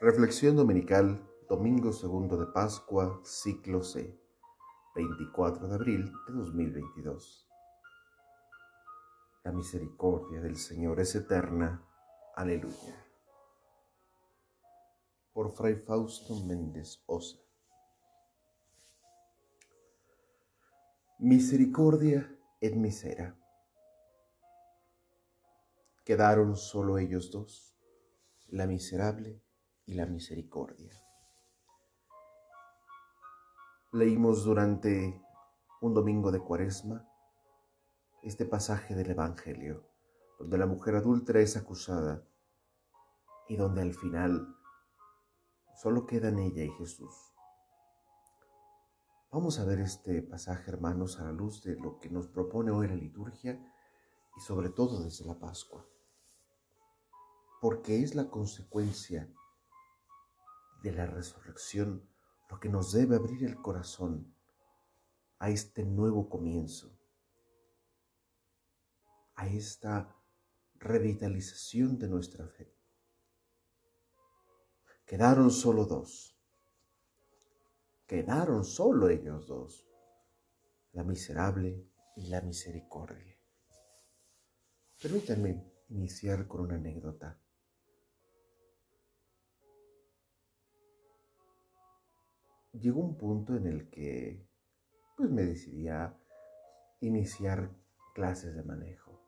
Reflexión Dominical, Domingo Segundo de Pascua, Ciclo C, 24 de abril de 2022. La misericordia del Señor es eterna. Aleluya. Por Fray Fausto Méndez Osa. Misericordia et misera. Quedaron solo ellos dos, la miserable y la misericordia. Leímos durante un domingo de cuaresma este pasaje del Evangelio, donde la mujer adúltera es acusada y donde al final solo quedan ella y Jesús. Vamos a ver este pasaje, hermanos, a la luz de lo que nos propone hoy la liturgia y sobre todo desde la Pascua, porque es la consecuencia de la resurrección lo que nos debe abrir el corazón a este nuevo comienzo, a esta revitalización de nuestra fe. Quedaron solo dos. Quedaron solo ellos dos, la miserable y la misericordia. Permítanme iniciar con una anécdota. Llegó un punto en el que pues me decidí a iniciar clases de manejo.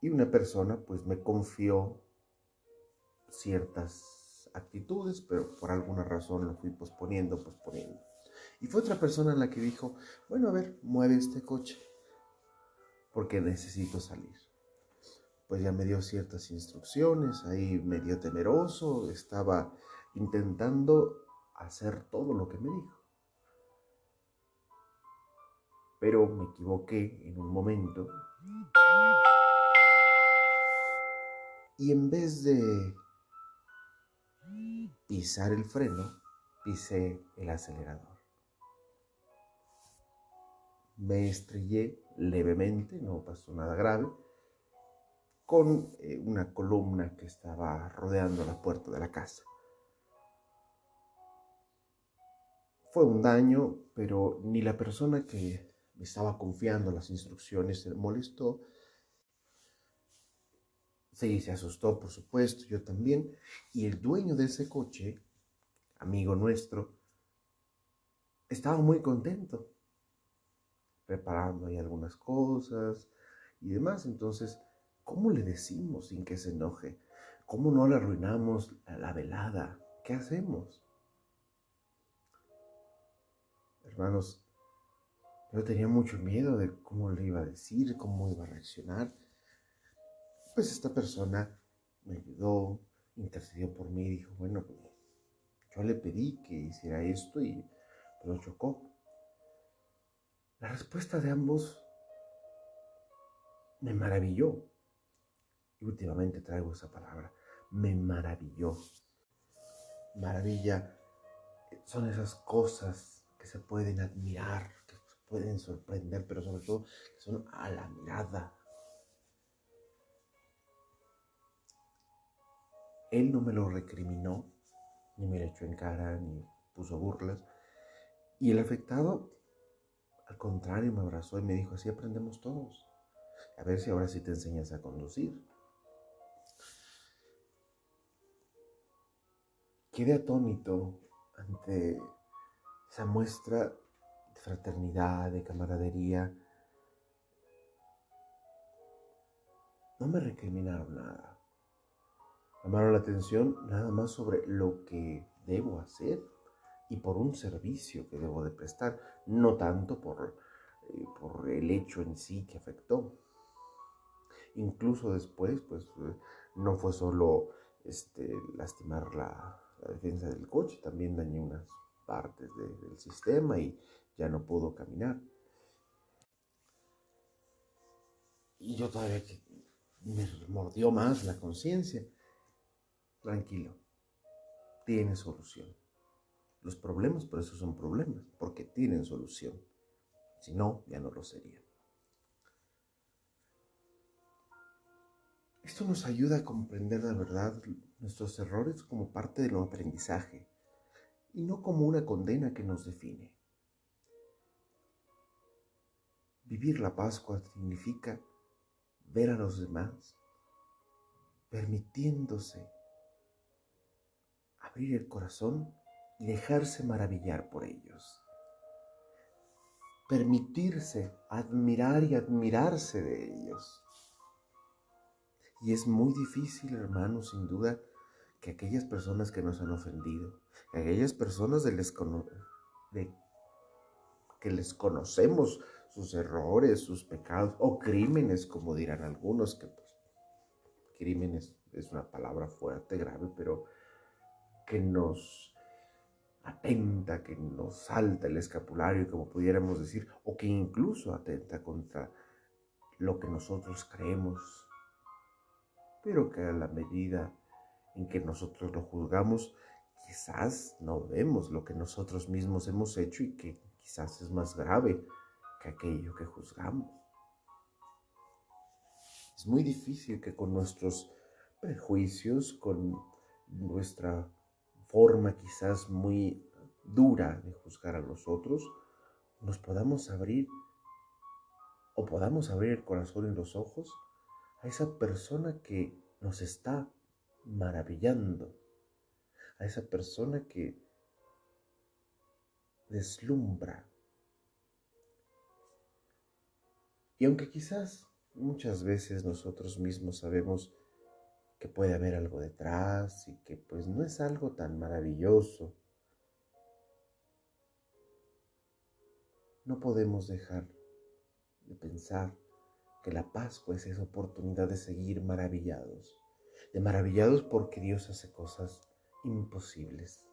Y una persona pues me confió ciertas actitudes, pero por alguna razón lo fui posponiendo, posponiendo. Y fue otra persona la que dijo, bueno, a ver, mueve este coche, porque necesito salir. Pues ya me dio ciertas instrucciones, ahí medio temeroso, estaba intentando hacer todo lo que me dijo. Pero me equivoqué en un momento y en vez de pisar el freno, pisé el acelerador. Me estrellé levemente, no pasó nada grave, con eh, una columna que estaba rodeando la puerta de la casa. Fue un daño, pero ni la persona que me estaba confiando las instrucciones se molestó. Sí, se asustó, por supuesto, yo también. Y el dueño de ese coche, amigo nuestro, estaba muy contento, preparando ahí algunas cosas y demás. Entonces, ¿cómo le decimos sin que se enoje? ¿Cómo no le arruinamos la velada? ¿Qué hacemos? Hermanos, yo tenía mucho miedo de cómo le iba a decir, cómo iba a reaccionar. Pues esta persona me ayudó, intercedió por mí, dijo, bueno, pues yo le pedí que hiciera esto y lo chocó. La respuesta de ambos me maravilló. Y últimamente traigo esa palabra, me maravilló. Maravilla son esas cosas que se pueden admirar, que se pueden sorprender, pero sobre todo que son a la mirada. Él no me lo recriminó, ni me lo echó en cara, ni puso burlas. Y el afectado, al contrario, me abrazó y me dijo, así aprendemos todos. A ver si ahora sí te enseñas a conducir. Quedé atónito ante esa muestra de fraternidad, de camaradería. No me recriminaron nada. Llamaron la atención nada más sobre lo que debo hacer y por un servicio que debo de prestar, no tanto por, eh, por el hecho en sí que afectó. Incluso después, pues no fue solo este, lastimar la, la defensa del coche, también dañé unas partes del sistema y ya no pudo caminar. Y yo todavía me mordió más la conciencia. Tranquilo, tiene solución. Los problemas por eso son problemas, porque tienen solución. Si no, ya no lo serían. Esto nos ayuda a comprender la verdad nuestros errores como parte del aprendizaje y no como una condena que nos define. Vivir la Pascua significa ver a los demás permitiéndose abrir el corazón y dejarse maravillar por ellos. Permitirse admirar y admirarse de ellos. Y es muy difícil, hermanos, sin duda, que aquellas personas que nos han ofendido, que aquellas personas de, de que les conocemos sus errores, sus pecados o crímenes, como dirán algunos, que pues, crímenes es una palabra fuerte, grave, pero que nos atenta, que nos salta el escapulario, como pudiéramos decir, o que incluso atenta contra lo que nosotros creemos, pero que a la medida en que nosotros lo juzgamos, quizás no vemos lo que nosotros mismos hemos hecho y que quizás es más grave que aquello que juzgamos. Es muy difícil que con nuestros prejuicios, con nuestra forma quizás muy dura de juzgar a los otros, nos podamos abrir o podamos abrir el corazón y los ojos a esa persona que nos está maravillando, a esa persona que deslumbra. Y aunque quizás muchas veces nosotros mismos sabemos que puede haber algo detrás y que pues no es algo tan maravilloso, no podemos dejar de pensar que la Pascua es esa oportunidad de seguir maravillados, de maravillados porque Dios hace cosas imposibles.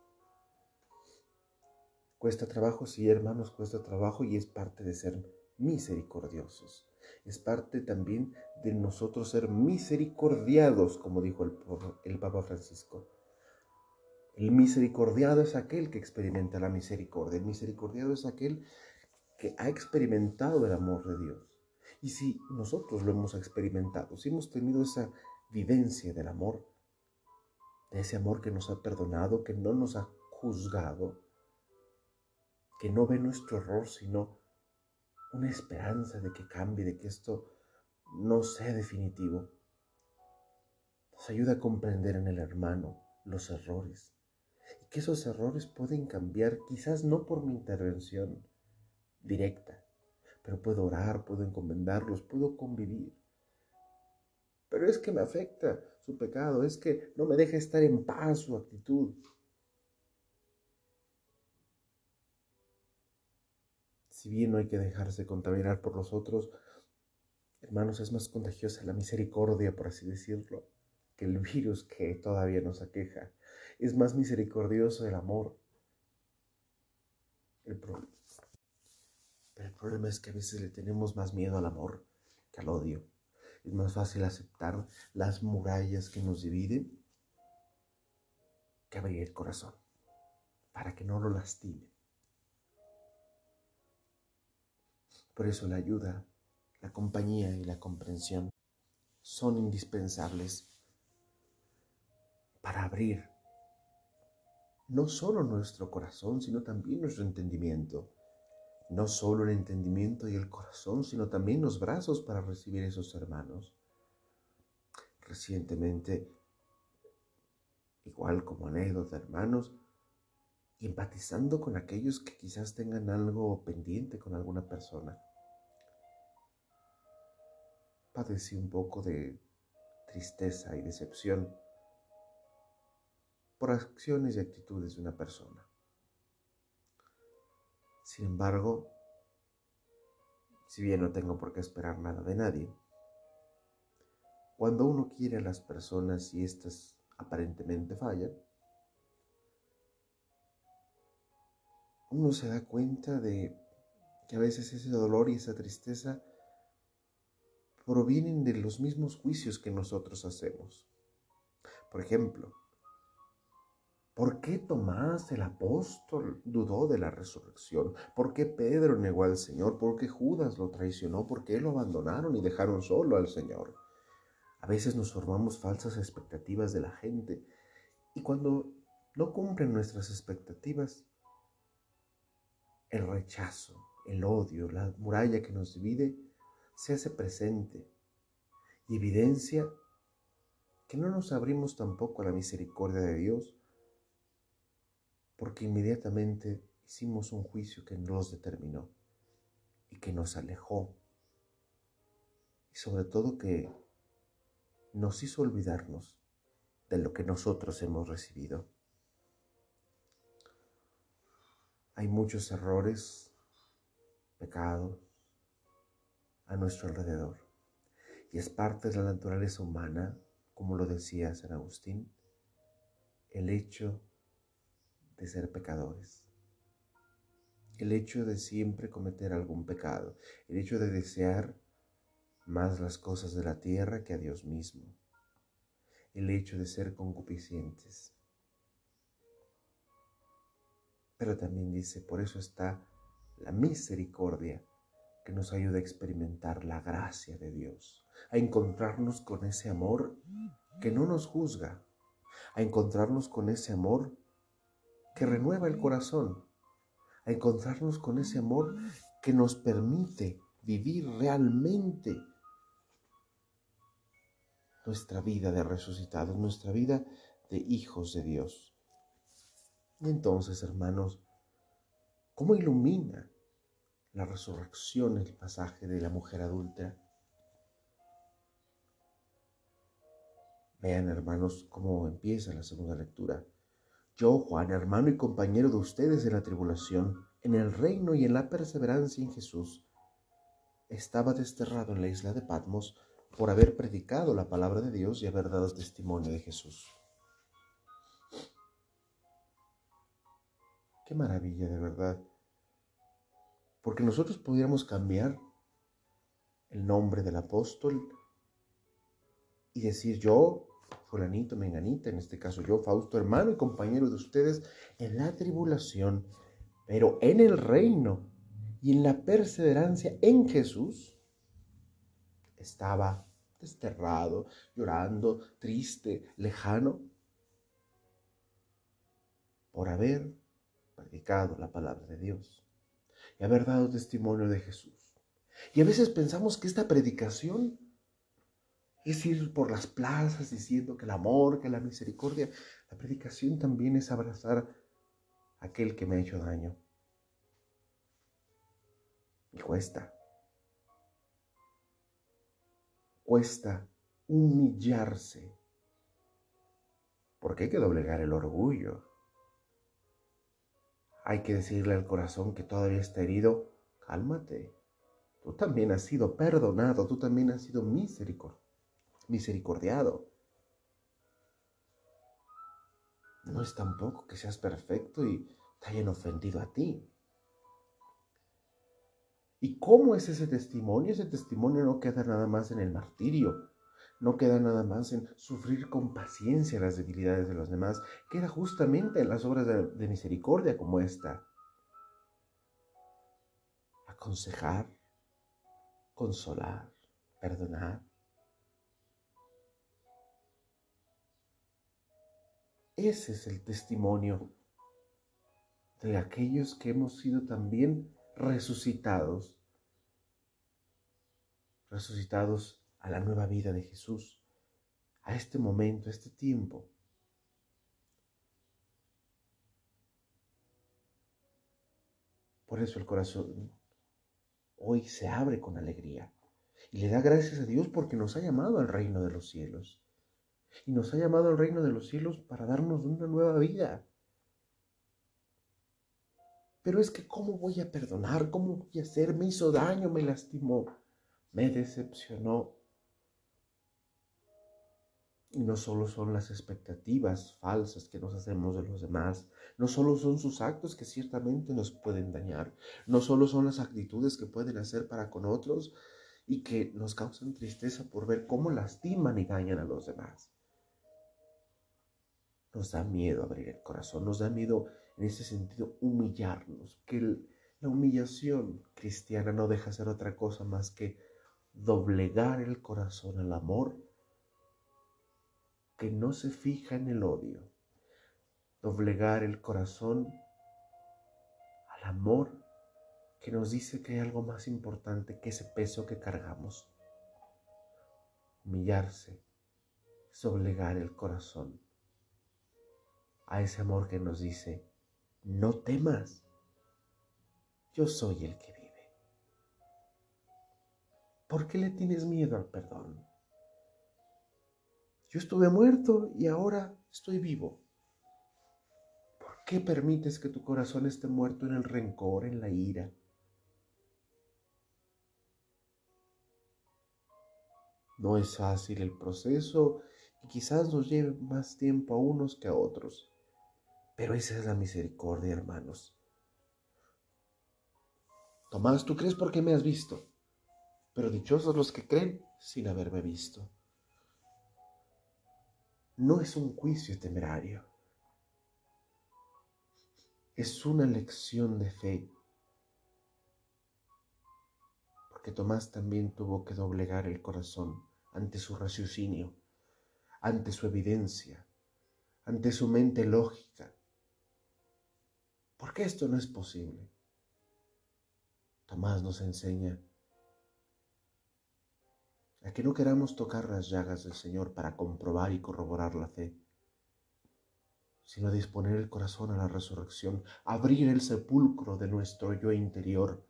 Cuesta trabajo, sí, hermanos, cuesta trabajo y es parte de ser misericordiosos. Es parte también de nosotros ser misericordiados, como dijo el, el Papa Francisco. El misericordiado es aquel que experimenta la misericordia. El misericordiado es aquel que ha experimentado el amor de Dios. Y si nosotros lo hemos experimentado, si hemos tenido esa vivencia del amor, de ese amor que nos ha perdonado, que no nos ha juzgado, que no ve nuestro error, sino una esperanza de que cambie, de que esto no sea definitivo. Nos ayuda a comprender en el hermano los errores y que esos errores pueden cambiar, quizás no por mi intervención directa, pero puedo orar, puedo encomendarlos, puedo convivir. Pero es que me afecta pecado, es que no me deja estar en paz su actitud. Si bien no hay que dejarse contaminar por los otros, hermanos, es más contagiosa la misericordia, por así decirlo, que el virus que todavía nos aqueja. Es más misericordioso el amor. El problema es que a veces le tenemos más miedo al amor que al odio. Es más fácil aceptar las murallas que nos dividen que abrir el corazón para que no lo lastime. Por eso la ayuda, la compañía y la comprensión son indispensables para abrir no solo nuestro corazón, sino también nuestro entendimiento no solo el entendimiento y el corazón, sino también los brazos para recibir esos hermanos. Recientemente, igual como anécdota, hermanos, empatizando con aquellos que quizás tengan algo pendiente con alguna persona. Padecí un poco de tristeza y decepción por acciones y actitudes de una persona. Sin embargo, si bien no tengo por qué esperar nada de nadie, cuando uno quiere a las personas y éstas aparentemente fallan, uno se da cuenta de que a veces ese dolor y esa tristeza provienen de los mismos juicios que nosotros hacemos. Por ejemplo, ¿Por qué Tomás el apóstol dudó de la resurrección? ¿Por qué Pedro negó al Señor? ¿Por qué Judas lo traicionó? ¿Por qué lo abandonaron y dejaron solo al Señor? veces nos formamos falsas expectativas de la gente y cuando no cumplen nuestras expectativas, el rechazo, el odio, la muralla que nos divide, se hace presente y evidencia que no nos abrimos tampoco a la misericordia de Dios, porque inmediatamente hicimos un juicio que nos determinó y que nos alejó, y sobre todo que nos hizo olvidarnos de lo que nosotros hemos recibido. Hay muchos errores, pecados a nuestro alrededor. Y es parte de la naturaleza humana, como lo decía San Agustín, el hecho de ser pecadores. El hecho de siempre cometer algún pecado. El hecho de desear más las cosas de la tierra que a Dios mismo. El hecho de ser concupiscientes pero también dice, por eso está la misericordia que nos ayuda a experimentar la gracia de Dios, a encontrarnos con ese amor que no nos juzga, a encontrarnos con ese amor que renueva el corazón, a encontrarnos con ese amor que nos permite vivir realmente nuestra vida de resucitados, nuestra vida de hijos de Dios. Y entonces, hermanos, ¿cómo ilumina la resurrección el pasaje de la mujer adulta? Vean, hermanos, cómo empieza la segunda lectura. Yo, Juan, hermano y compañero de ustedes en la tribulación, en el reino y en la perseverancia en Jesús, estaba desterrado en la isla de Patmos por haber predicado la palabra de Dios y haber dado testimonio de Jesús. Qué maravilla, de verdad. Porque nosotros pudiéramos cambiar el nombre del apóstol y decir yo, fulanito, menganita, en este caso yo, Fausto, hermano y compañero de ustedes, en la tribulación, pero en el reino y en la perseverancia en Jesús, estaba desterrado, llorando, triste, lejano, por haber predicado la palabra de Dios y haber dado testimonio de Jesús. Y a veces pensamos que esta predicación es ir por las plazas diciendo que el amor, que la misericordia. La predicación también es abrazar a aquel que me ha hecho daño. Y cuesta. Cuesta humillarse. Porque hay que doblegar el orgullo. Hay que decirle al corazón que todavía está herido, cálmate. Tú también has sido perdonado, tú también has sido misericordiado. No es tampoco que seas perfecto y te hayan ofendido a ti. ¿Y cómo es ese testimonio? Ese testimonio no queda nada más en el martirio, no queda nada más en sufrir con paciencia las debilidades de los demás, queda justamente en las obras de, misericordia como esta. Aconsejar, consolar, perdonar. Ese es el testimonio de aquellos que hemos sido también resucitados, resucitados a la nueva vida de Jesús, a este momento, a este tiempo. Por eso el corazón hoy se abre con alegría y le da gracias a Dios porque nos ha llamado al reino de los cielos. Y nos ha llamado al reino de los cielos para darnos una nueva vida. Pero es que ¿cómo voy a perdonar? ¿Cómo voy a hacer? Me hizo daño, me lastimó, me decepcionó. Y no solo son las expectativas falsas que nos hacemos de los demás, no solo son sus actos que ciertamente nos pueden dañar, no solo son las actitudes que pueden hacer para con otros y que nos causan tristeza por ver cómo lastiman y dañan a los demás. Nos da miedo abrir el corazón, nos da miedo en ese sentido humillarnos, que la humillación cristiana no deja ser otra cosa más que doblegar el corazón al amor que no se fija en el odio, doblegar el corazón al amor que nos dice que hay algo más importante que ese peso que cargamos. Humillarse doblegar el corazón a ese amor que nos dice, no temas, yo soy el que vive. ¿Por qué le tienes miedo al perdón? Yo estuve muerto y ahora estoy vivo. ¿Por qué permites que tu corazón esté muerto en el rencor, en la ira? No es fácil el proceso y quizás nos lleve más tiempo a unos que a otros. Pero esa es la misericordia, hermanos. Tomás, tú crees porque me has visto, pero dichosos los que creen sin haberme visto. No es un juicio temerario, es una lección de fe, porque Tomás también tuvo que doblegar el corazón ante su raciocinio, ante su evidencia, ante su mente lógica, ¿Por qué esto no es posible? Tomás nos enseña a que no queramos tocar las llagas del Señor para comprobar y corroborar la fe, sino disponer el corazón a la resurrección, abrir el sepulcro de nuestro yo interior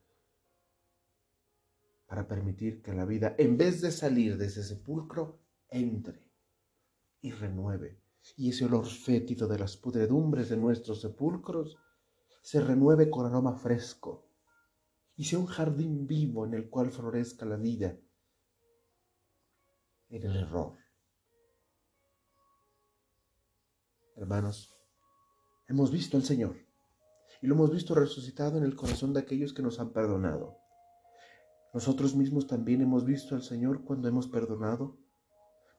para permitir que la vida, en vez de salir de ese sepulcro, entre y renueve. Y ese olor fétido de las pudredumbres de nuestros sepulcros se renueve con aroma fresco y sea un jardín vivo en el cual florezca la vida en el error. Hermanos, hemos visto al Señor y lo hemos visto resucitado en el corazón de aquellos que nos han perdonado. Nosotros mismos también hemos visto al Señor cuando hemos perdonado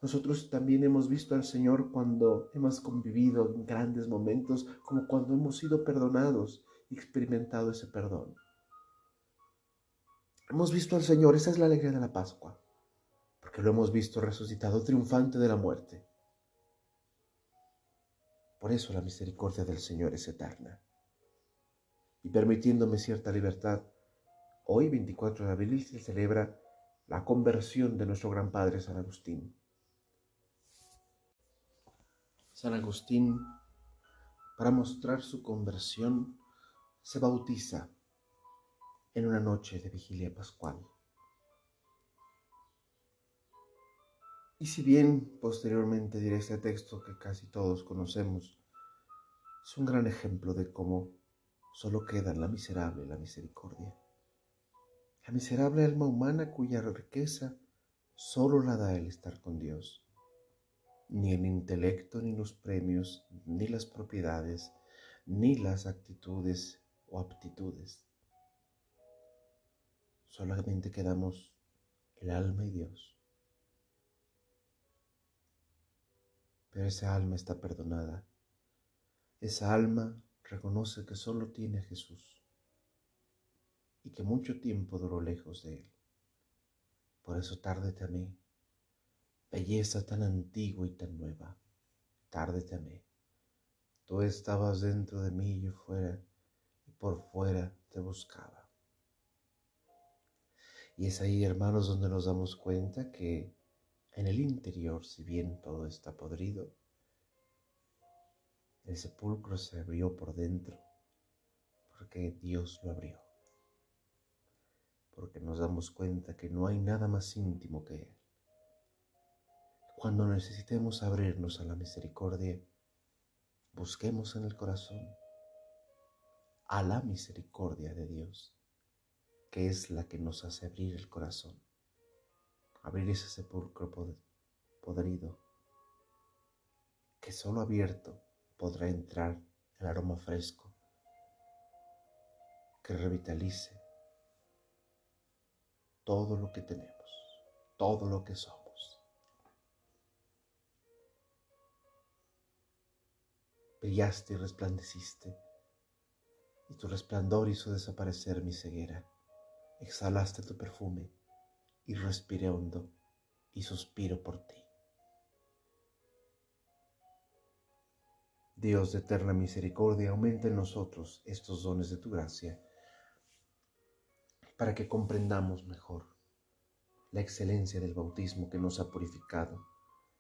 nosotros también hemos visto al Señor cuando hemos convivido en grandes momentos, como cuando hemos sido perdonados y experimentado ese perdón. Hemos visto al Señor, esa es la alegría de la Pascua, porque lo hemos visto resucitado, triunfante de la muerte. Por eso la misericordia del Señor es eterna. Y permitiéndome cierta libertad, hoy 24 de abril se celebra la conversión de nuestro gran Padre San Agustín. San Agustín, para mostrar su conversión, se bautiza en una noche de vigilia pascual. Y si bien posteriormente diré este texto que casi todos conocemos, es un gran ejemplo de cómo solo queda la miserable la misericordia. La miserable alma humana cuya riqueza solo la da el estar con Dios ni el intelecto, ni los premios, ni las propiedades, ni las actitudes o aptitudes. Solamente quedamos el alma y Dios. Pero esa alma está perdonada. Esa alma reconoce que solo tiene a Jesús y que mucho tiempo duró lejos de Él. Por eso tárdete a mí belleza tan antigua y tan nueva. Tarde te amé. Tú estabas dentro de mí y yo fuera, y por fuera te buscaba. Y es ahí, hermanos, donde nos damos cuenta que en el interior, si bien todo está podrido, el sepulcro se abrió por dentro, porque Dios lo abrió. Porque nos damos cuenta que no hay nada más íntimo que Él cuando necesitemos abrirnos a la misericordia, busquemos en el corazón a la misericordia de Dios, que es la que nos hace abrir el corazón, abrir ese sepulcro podrido, que solo abierto podrá entrar el aroma fresco que revitalice todo lo que tenemos, todo lo que somos. Brillaste y resplandeciste, y tu resplandor hizo desaparecer mi ceguera. Exhalaste tu perfume, y respiré hondo, y suspiro por ti. Dios de eterna misericordia, aumenta en nosotros estos dones de tu gracia, para que comprendamos mejor la excelencia del bautismo que nos ha purificado,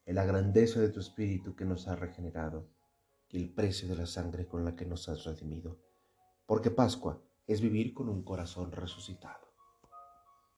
la grandeza de tu Espíritu que nos ha regenerado y el precio de la sangre con la que nos has redimido. Porque Pascua es vivir con un corazón resucitado.